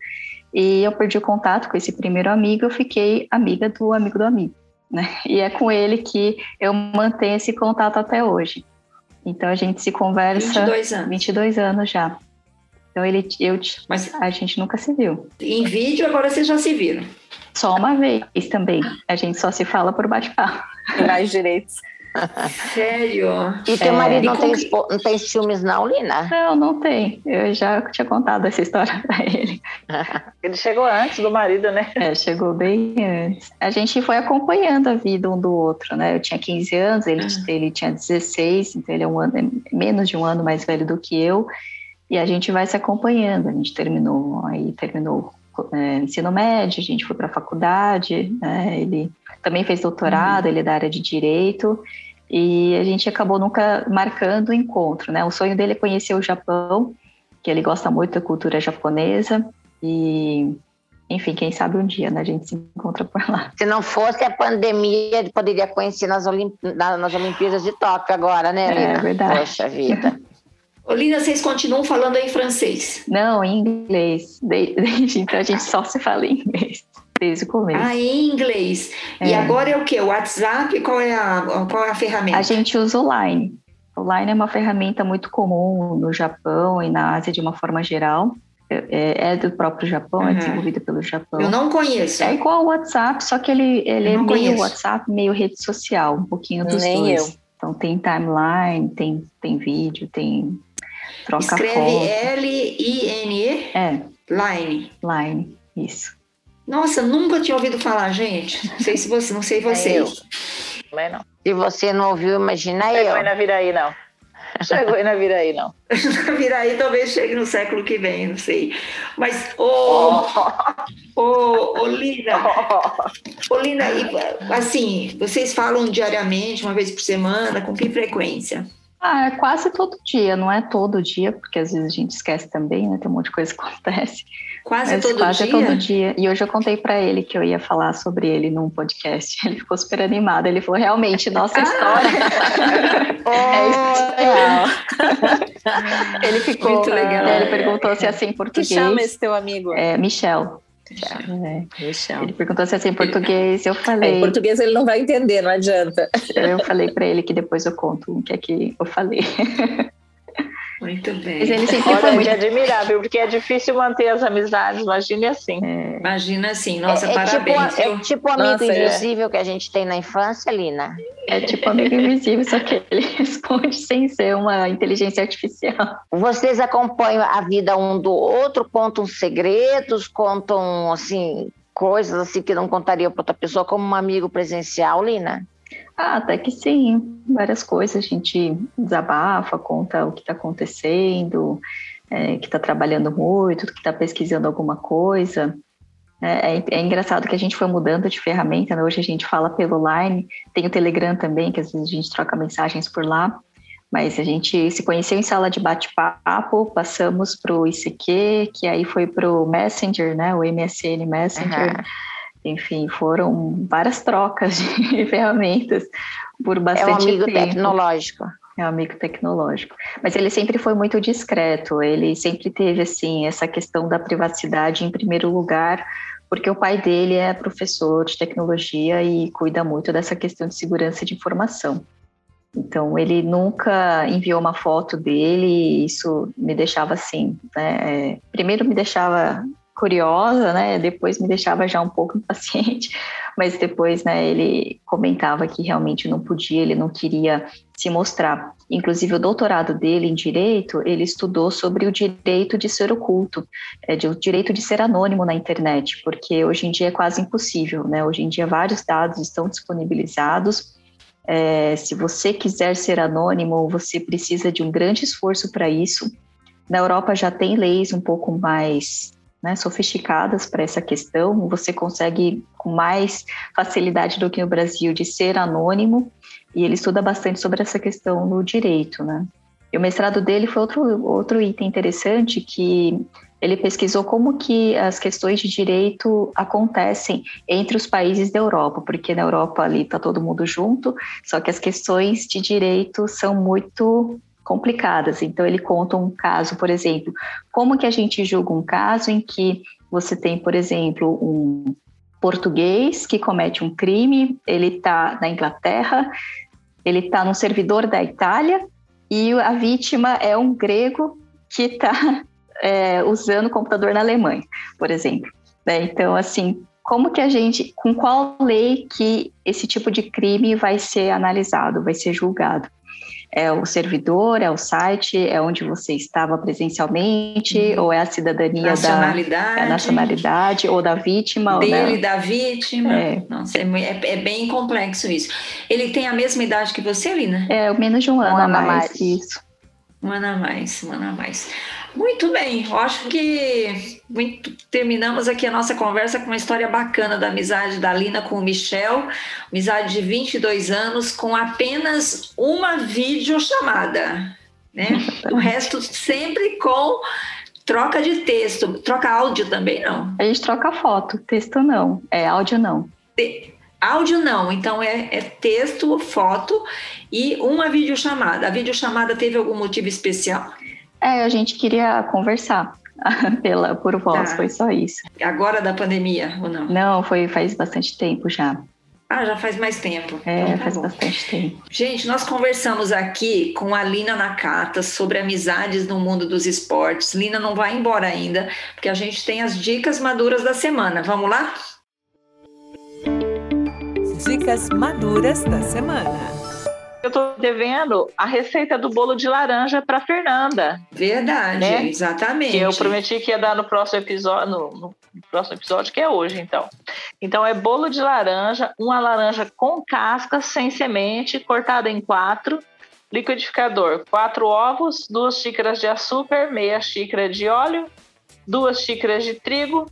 E eu perdi o contato com esse primeiro amigo, eu fiquei amiga do amigo do amigo, né? E é com ele que eu mantenho esse contato até hoje. Então a gente se conversa 22 anos, 22 anos já. Então ele eu Mas a gente nunca se viu. Em vídeo agora vocês já se viram. Só uma vez também. A gente só se fala por bate-papo. Mais direitos. Sério? E teu é, marido não, tem, não tem ciúmes não, Lina? Não, não tem. Eu já tinha contado essa história para ele. ele chegou antes do marido, né? É, chegou bem antes. A gente foi acompanhando a vida um do outro, né? Eu tinha 15 anos, ele, ah. ele tinha 16, então ele é um ano, é menos de um ano mais velho do que eu. E a gente vai se acompanhando. A gente terminou, aí terminou é, ensino médio, a gente foi para a faculdade, né? ele também fez doutorado, uhum. ele é da área de direito, e a gente acabou nunca marcando o encontro, né? O sonho dele é conhecer o Japão, que ele gosta muito da cultura japonesa, e enfim, quem sabe um dia né, a gente se encontra por lá. Se não fosse a pandemia, ele poderia conhecer nas, Olimp... nas Olimpíadas de Tóquio agora, né, Lina? É verdade. Poxa vida. Olina, vocês continuam falando em francês? Não, em inglês. Desde então a gente só se fala em inglês. Desde o começo. Ah, em inglês. É. E agora é o que? O WhatsApp? Qual é, a, qual é a ferramenta? A gente usa o Line. O Line é uma ferramenta muito comum no Japão e na Ásia de uma forma geral. É, é do próprio Japão, é uhum. é desenvolvida pelo Japão. Eu não conheço. É igual o WhatsApp, só que ele, ele é meio conheço. WhatsApp, meio rede social, um pouquinho dos Nem dois. Eu. Então tem timeline, tem, tem vídeo, tem Troca Escreve L-I-N-E? É. Line. Line, isso. Nossa, nunca tinha ouvido falar, gente. Não sei se você, não sei vocês. Também não. Se você não ouviu, imagina Chegou eu. Chegou na Viraí, não. Chegou na Viraí, não. na Viraí talvez chegue no século que vem, não sei. Mas, ô, oh, oh, oh, Lina, oh. Lina, assim, vocês falam diariamente, uma vez por semana, com que frequência? Ah, é quase todo dia, não é todo dia, porque às vezes a gente esquece também, né? Tem um monte de coisa que acontece. Quase Mas todo quase dia? Quase é todo dia. E hoje eu contei para ele que eu ia falar sobre ele num podcast. Ele ficou super animado. Ele falou, realmente, nossa história é especial. ele ficou... Muito legal. Ele perguntou se é assim em português. Que chama esse teu amigo? É, Michel. É. Ele perguntou se é em português, eu falei. É, em português ele não vai entender, não adianta. Eu falei para ele que depois eu conto o que é que eu falei. Muito bem. Mas ele sempre Olha, foi muito admirável, porque é difícil manter as amizades, imagine assim. É. Imagina assim, nossa, é, é parabéns. Tipo, é tipo amigo nossa, é. invisível que a gente tem na infância, Lina. É tipo amigo invisível, só que ele responde sem ser uma inteligência artificial. Vocês acompanham a vida um do outro, contam segredos, contam, assim, coisas assim que não contaria para outra pessoa, como um amigo presencial, Lina? Ah, até que sim, várias coisas. A gente desabafa, conta o que está acontecendo, é, que está trabalhando muito, que está pesquisando alguma coisa. É, é, é, engraçado que a gente foi mudando de ferramenta, né? hoje a gente fala pelo Line, tem o Telegram também, que às vezes a gente troca mensagens por lá, mas a gente se conheceu em sala de bate-papo, passamos para o ICQ, que aí foi para o Messenger, né? o MSN Messenger. Uhum enfim, foram várias trocas de ferramentas por bastante tempo. É um amigo tempo. tecnológico. É um amigo tecnológico. Mas ele sempre foi muito discreto, ele sempre teve, assim, essa questão da privacidade em primeiro lugar, porque o pai dele é professor de tecnologia e cuida muito dessa questão de segurança de informação. Então, ele nunca enviou uma foto dele, e isso me deixava assim, né? É, primeiro me deixava curiosa, né? Depois me deixava já um pouco impaciente, mas depois, né, ele comentava que realmente não podia, ele não queria se mostrar. Inclusive, o doutorado dele em direito, ele estudou sobre o direito de ser oculto, é, de, o direito de ser anônimo na internet, porque hoje em dia é quase impossível, né? Hoje em dia vários dados estão disponibilizados. É, se você quiser ser anônimo, você precisa de um grande esforço para isso. Na Europa já tem leis um pouco mais né, sofisticadas para essa questão. Você consegue com mais facilidade do que no Brasil de ser anônimo e ele estuda bastante sobre essa questão no direito, né? E o mestrado dele foi outro outro item interessante que ele pesquisou como que as questões de direito acontecem entre os países da Europa, porque na Europa ali está todo mundo junto, só que as questões de direito são muito complicadas. Então ele conta um caso, por exemplo, como que a gente julga um caso em que você tem, por exemplo, um português que comete um crime, ele está na Inglaterra, ele está no servidor da Itália e a vítima é um grego que está é, usando o computador na Alemanha, por exemplo. Né? Então, assim, como que a gente, com qual lei que esse tipo de crime vai ser analisado, vai ser julgado? É o servidor, é o site, é onde você estava presencialmente, uhum. ou é a cidadania nacionalidade, da é a nacionalidade, ou da vítima. Dele, da, da vítima. É. Nossa, é, é, é, bem complexo isso. Ele tem a mesma idade que você, Lina? É, menos de um, um ano, ano a mais. mais. Isso. Um ano a mais, um ano a mais. Muito bem, eu acho que muito, terminamos aqui a nossa conversa com uma história bacana da amizade da Lina com o Michel, amizade de 22 anos, com apenas uma videochamada, né? O resto sempre com troca de texto, troca áudio também não? A gente troca foto, texto não, é áudio não. Te, áudio não, então é, é texto, foto e uma videochamada. A videochamada teve algum motivo especial? É, a gente queria conversar pela, por voz, tá. foi só isso. Agora da pandemia ou não? Não, foi faz bastante tempo já. Ah, já faz mais tempo. É, então, tá faz bom. bastante tempo. Gente, nós conversamos aqui com a Lina Nakata sobre amizades no mundo dos esportes. Lina não vai embora ainda, porque a gente tem as dicas maduras da semana. Vamos lá? Dicas maduras da semana eu tô devendo a receita do bolo de laranja para Fernanda. Verdade, né? exatamente. Que eu prometi que ia dar no próximo episódio, no, no, próximo episódio, que é hoje, então. Então é bolo de laranja, uma laranja com casca, sem semente, cortada em quatro. Liquidificador, quatro ovos, duas xícaras de açúcar, meia xícara de óleo, duas xícaras de trigo,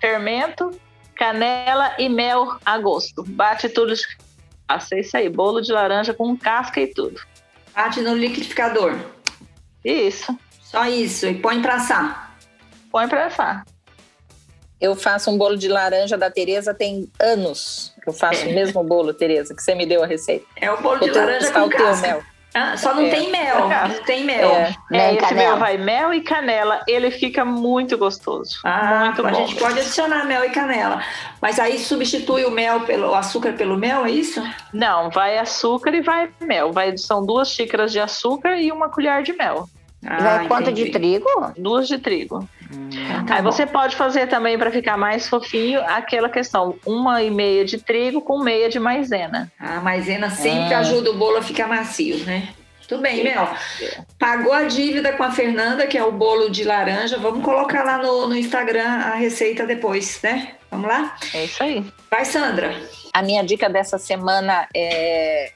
fermento, canela e mel a gosto. Bate tudo Faça isso aí, bolo de laranja com casca e tudo. Bate no liquidificador. Isso. Só isso. E põe para assar. Põe para assar. Eu faço um bolo de laranja da Tereza tem anos. Eu faço é. o mesmo bolo, Tereza, que você me deu a receita. É o bolo de laranja com casca. Mel. Ah, só não é. tem mel, não tem mel. É, é esse mel vai mel e canela, ele fica muito gostoso. Ah, muito a bom. gente pode adicionar mel e canela. Mas aí substitui o mel pelo o açúcar pelo mel, é isso? Não, vai açúcar e vai mel. Vai, são duas xícaras de açúcar e uma colher de mel. Ah, vai quanto de trigo? Duas de trigo. Hum, tá Aí bom. você pode fazer também para ficar mais fofinho aquela questão, uma e meia de trigo com meia de maisena. A maisena sempre é. ajuda o bolo a ficar macio, né? Tudo bem, Mel. Pagou a dívida com a Fernanda, que é o bolo de laranja. Vamos colocar lá no, no Instagram a receita depois, né? Vamos lá? É isso aí. Vai, Sandra. A minha dica dessa semana é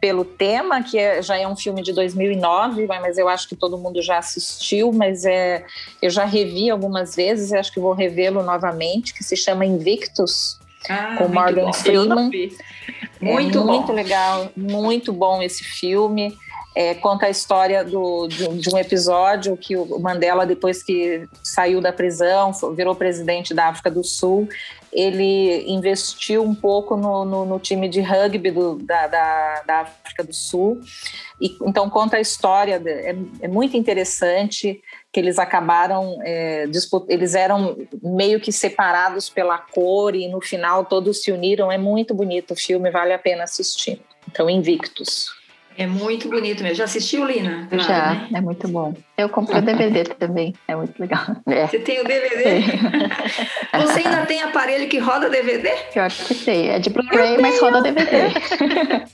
pelo tema, que é, já é um filme de 2009, mas eu acho que todo mundo já assistiu, mas é, eu já revi algumas vezes, acho que vou revê-lo novamente, que se chama Invictus, ah, com Morgan. Freeman. Muito, é, muito legal, muito bom esse filme. É, conta a história do, de, de, um episódio que o Mandela, depois que saiu da prisão, virou presidente da África do Sul, ele investiu um pouco no, no, no time de rugby do, da, da, da, África do Sul. E, então conta a história, é, é, muito interessante que eles acabaram, é, eles eram meio que separados pela cor e no final todos se uniram. É muito bonito o filme, vale a pena assistir. Então, Invictus. É muito bonito mesmo. Já assistiu, Lina? Claro, Já, né? é muito bom. Eu comprei o DVD também, é muito legal. É. Você tem o DVD? Você ainda tem aparelho que roda DVD? Pior que tem. É de Blu-ray, mas roda DVD.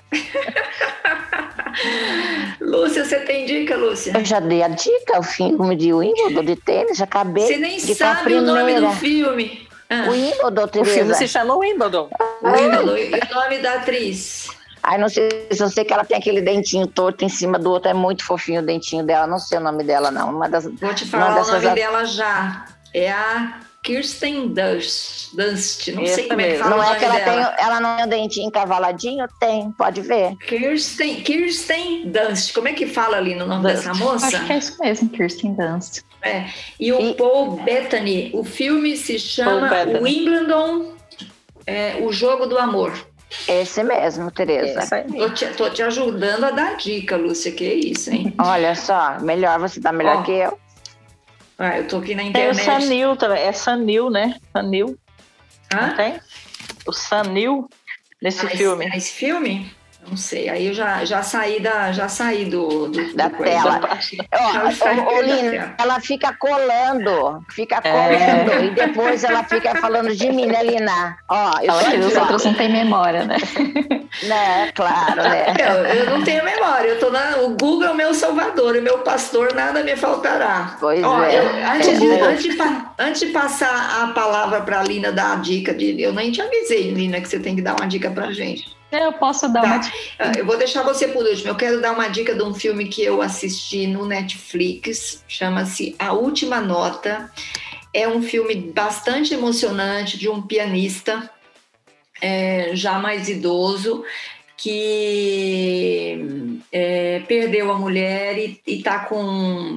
Lúcia, você tem dica, Lúcia? Eu já dei a dica, o filme de Wimbledon de tênis, acabei Você nem de sabe o nome do filme. Ah. Wimbledon, Tereza. O filme se chama Wimbledon. Wimbledon. E o nome da atriz? Aí não sei se eu sei que ela tem aquele dentinho torto em cima do outro, é muito fofinho o dentinho dela, não sei o nome dela, não. Uma das, Vou te falar o nome dela já. É a Kirsten Dunst, Dunst não sei como é que fala não o é que ela dela. Tem, ela não tem o dentinho encavaladinho? Tem, pode ver. Kirsten, Kirsten Dunst, como é que fala ali no nome Dunst. dessa moça? Acho que é isso mesmo, Kirsten Dunst. É. E o e... Paul Bettany, o filme se chama Wimbledon, é, o jogo do amor. Esse mesmo, Tereza. Tô te, tô te ajudando a dar dica, Lúcia, que é isso, hein? Olha só, melhor, você tá melhor oh. que eu. Ah, eu tô aqui na internet. Tem o Sanil também, é Sanil, né? Sanil. Ah? tem? O Sanil nesse ah, filme. Esse, esse filme? Não sei, aí eu já, já saí da, já saí do, do da do tela. Ó, Lina, ela fica colando, fica é. colando é. e depois ela fica falando de mim, né, Lina? Ó, eu que os outros não têm memória, né? né, claro, né? Eu, eu não tenho memória, eu tô na, o Google é o meu salvador, o meu pastor, nada me faltará. Pois Ó, é. Eu, antes, é. De, antes, de, antes de passar a palavra para a Lina dar a dica, de, eu nem te avisei, Lina, que você tem que dar uma dica pra gente. Eu posso dar tá. uma dica. Ah, eu vou deixar você por último. Eu quero dar uma dica de um filme que eu assisti no Netflix, chama-se A Última Nota. É um filme bastante emocionante de um pianista é, já mais idoso que é, perdeu a mulher e está com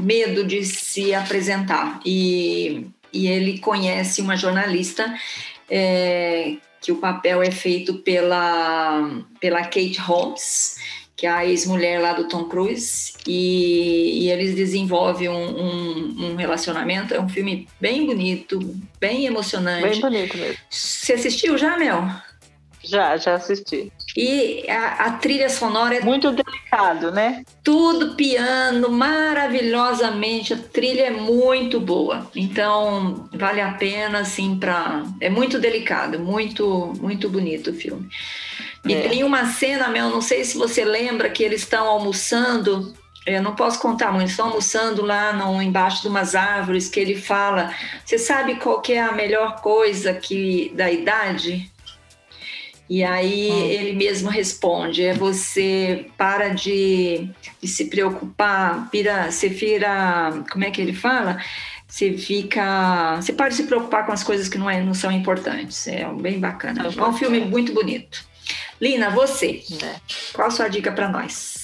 medo de se apresentar. E, e ele conhece uma jornalista é, que o papel é feito pela, pela Kate Holmes, que é a ex-mulher lá do Tom Cruise, e, e eles desenvolvem um, um, um, relacionamento. É um filme bem bonito, bem emocionante. Bem bonito mesmo. Você assistiu já, Mel? Já, já assisti. E a, a, trilha sonora é. Muito delicado, né? Tudo piano, maravilhosamente. A trilha é muito boa. Então, vale a pena, assim, para. É muito delicado, muito, muito bonito o filme. E é. tem uma cena, Mel, não sei se você lembra, que eles estão almoçando. Eu não posso contar muito, estão almoçando lá no, embaixo de umas árvores que ele fala. Você sabe qual é a melhor coisa que da idade? E aí hum. ele mesmo responde: é você para de, de se preocupar, vira, você vira, como é que ele fala? Você fica, você para de se preocupar com as coisas que não, é, não são importantes. É bem bacana. É um filme muito bonito. Lina, você, é. qual a sua dica para nós?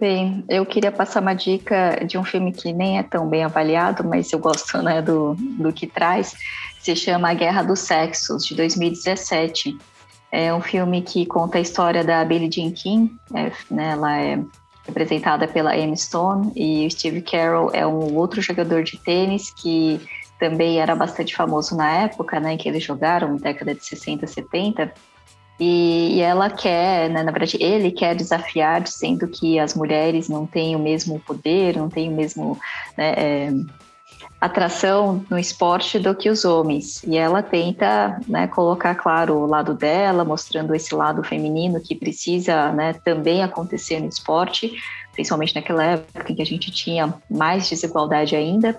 Bem, eu queria passar uma dica de um filme que nem é tão bem avaliado, mas eu gosto né, do, do que traz. Se chama A Guerra dos Sexos, de 2017. É um filme que conta a história da Billie Jean King, é, né, ela é representada pela Emma Stone e o Steve Carroll é um outro jogador de tênis que também era bastante famoso na época, né, que eles jogaram, década de 60, 70. E, e ela quer, né, na verdade, ele quer desafiar, dizendo que as mulheres não têm o mesmo poder, não têm o mesmo né, é, atração no esporte do que os homens. E ela tenta né, colocar, claro, o lado dela, mostrando esse lado feminino que precisa né, também acontecer no esporte, principalmente naquela época em que a gente tinha mais desigualdade ainda.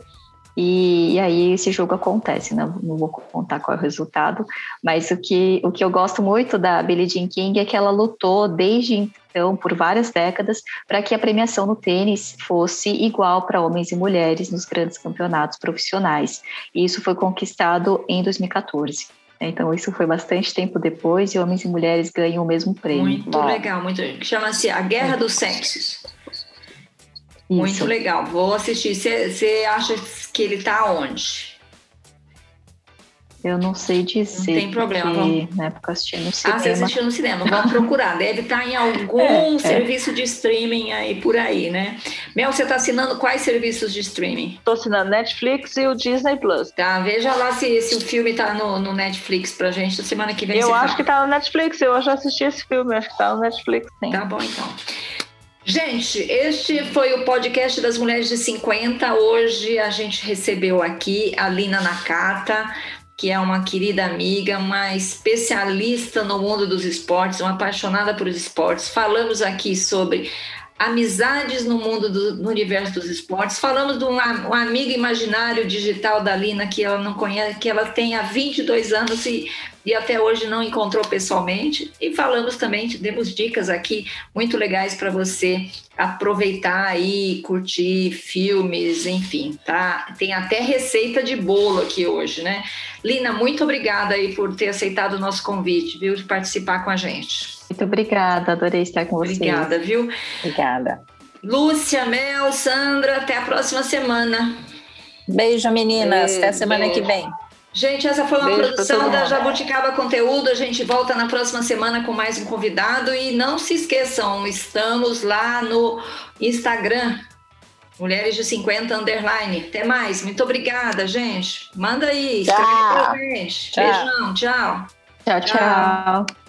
E, e, aí esse jogo acontece, né? não vou contar qual é o resultado, mas o que, o que eu gosto muito da Billie Jean King é que ela lutou desde então, por várias décadas, para que a premiação no tênis fosse igual para homens e mulheres nos grandes campeonatos profissionais. E isso foi conquistado em 2014. Então, isso foi bastante tempo depois e homens e mulheres ganham o mesmo prêmio. Muito legal, muito Chama-se A Guerra dos Sexos. Muito legal, vou assistir. Você acha que ele está onde? Eu não sei dizer. Não tem problema. Porque, na época assisti no cinema. Ah, você assistiu no cinema. Vamos procurar. Deve estar em algum é, serviço é. de streaming aí por aí, né? Mel, você está assinando quais serviços de streaming? Estou assinando Netflix e o Disney Plus. Tá, veja lá se, se o filme está no, no Netflix pra gente. Semana que vem Eu acho tá. que está no Netflix. Eu já assisti esse filme. Acho que está no Netflix, sim. Tá bom, então. Gente, este foi o podcast das Mulheres de 50. Hoje a gente recebeu aqui a Lina Nakata, que é uma querida amiga, uma especialista no mundo dos esportes, uma apaixonada por esportes. Falamos aqui sobre amizades no mundo do no universo dos esportes. Falamos de um, amigo imaginário digital da Lina que ela não conhece, que ela tem há 22 anos e e até hoje não encontrou pessoalmente. E falamos também, demos dicas aqui muito legais para você aproveitar aí, curtir filmes, enfim, tá? Tem até receita de bolo aqui hoje, né? Lina, muito obrigada aí por ter aceitado o nosso convite, viu, de participar com a gente. Muito obrigada, adorei estar com você. Obrigada, viu? Obrigada. Lúcia, Mel, Sandra, até a próxima semana. Beijo, meninas. Beijo, até a semana beijo. que vem. Gente, essa foi uma Beijo produção da Jabuticaba Conteúdo. A gente volta na próxima semana com mais um convidado. E não se esqueçam, estamos lá no Instagram, Mulheres de 50 Underline. Até mais. Muito obrigada, gente. Manda aí, tchau. pra gente. Tchau. Beijão, tchau. Tchau, tchau.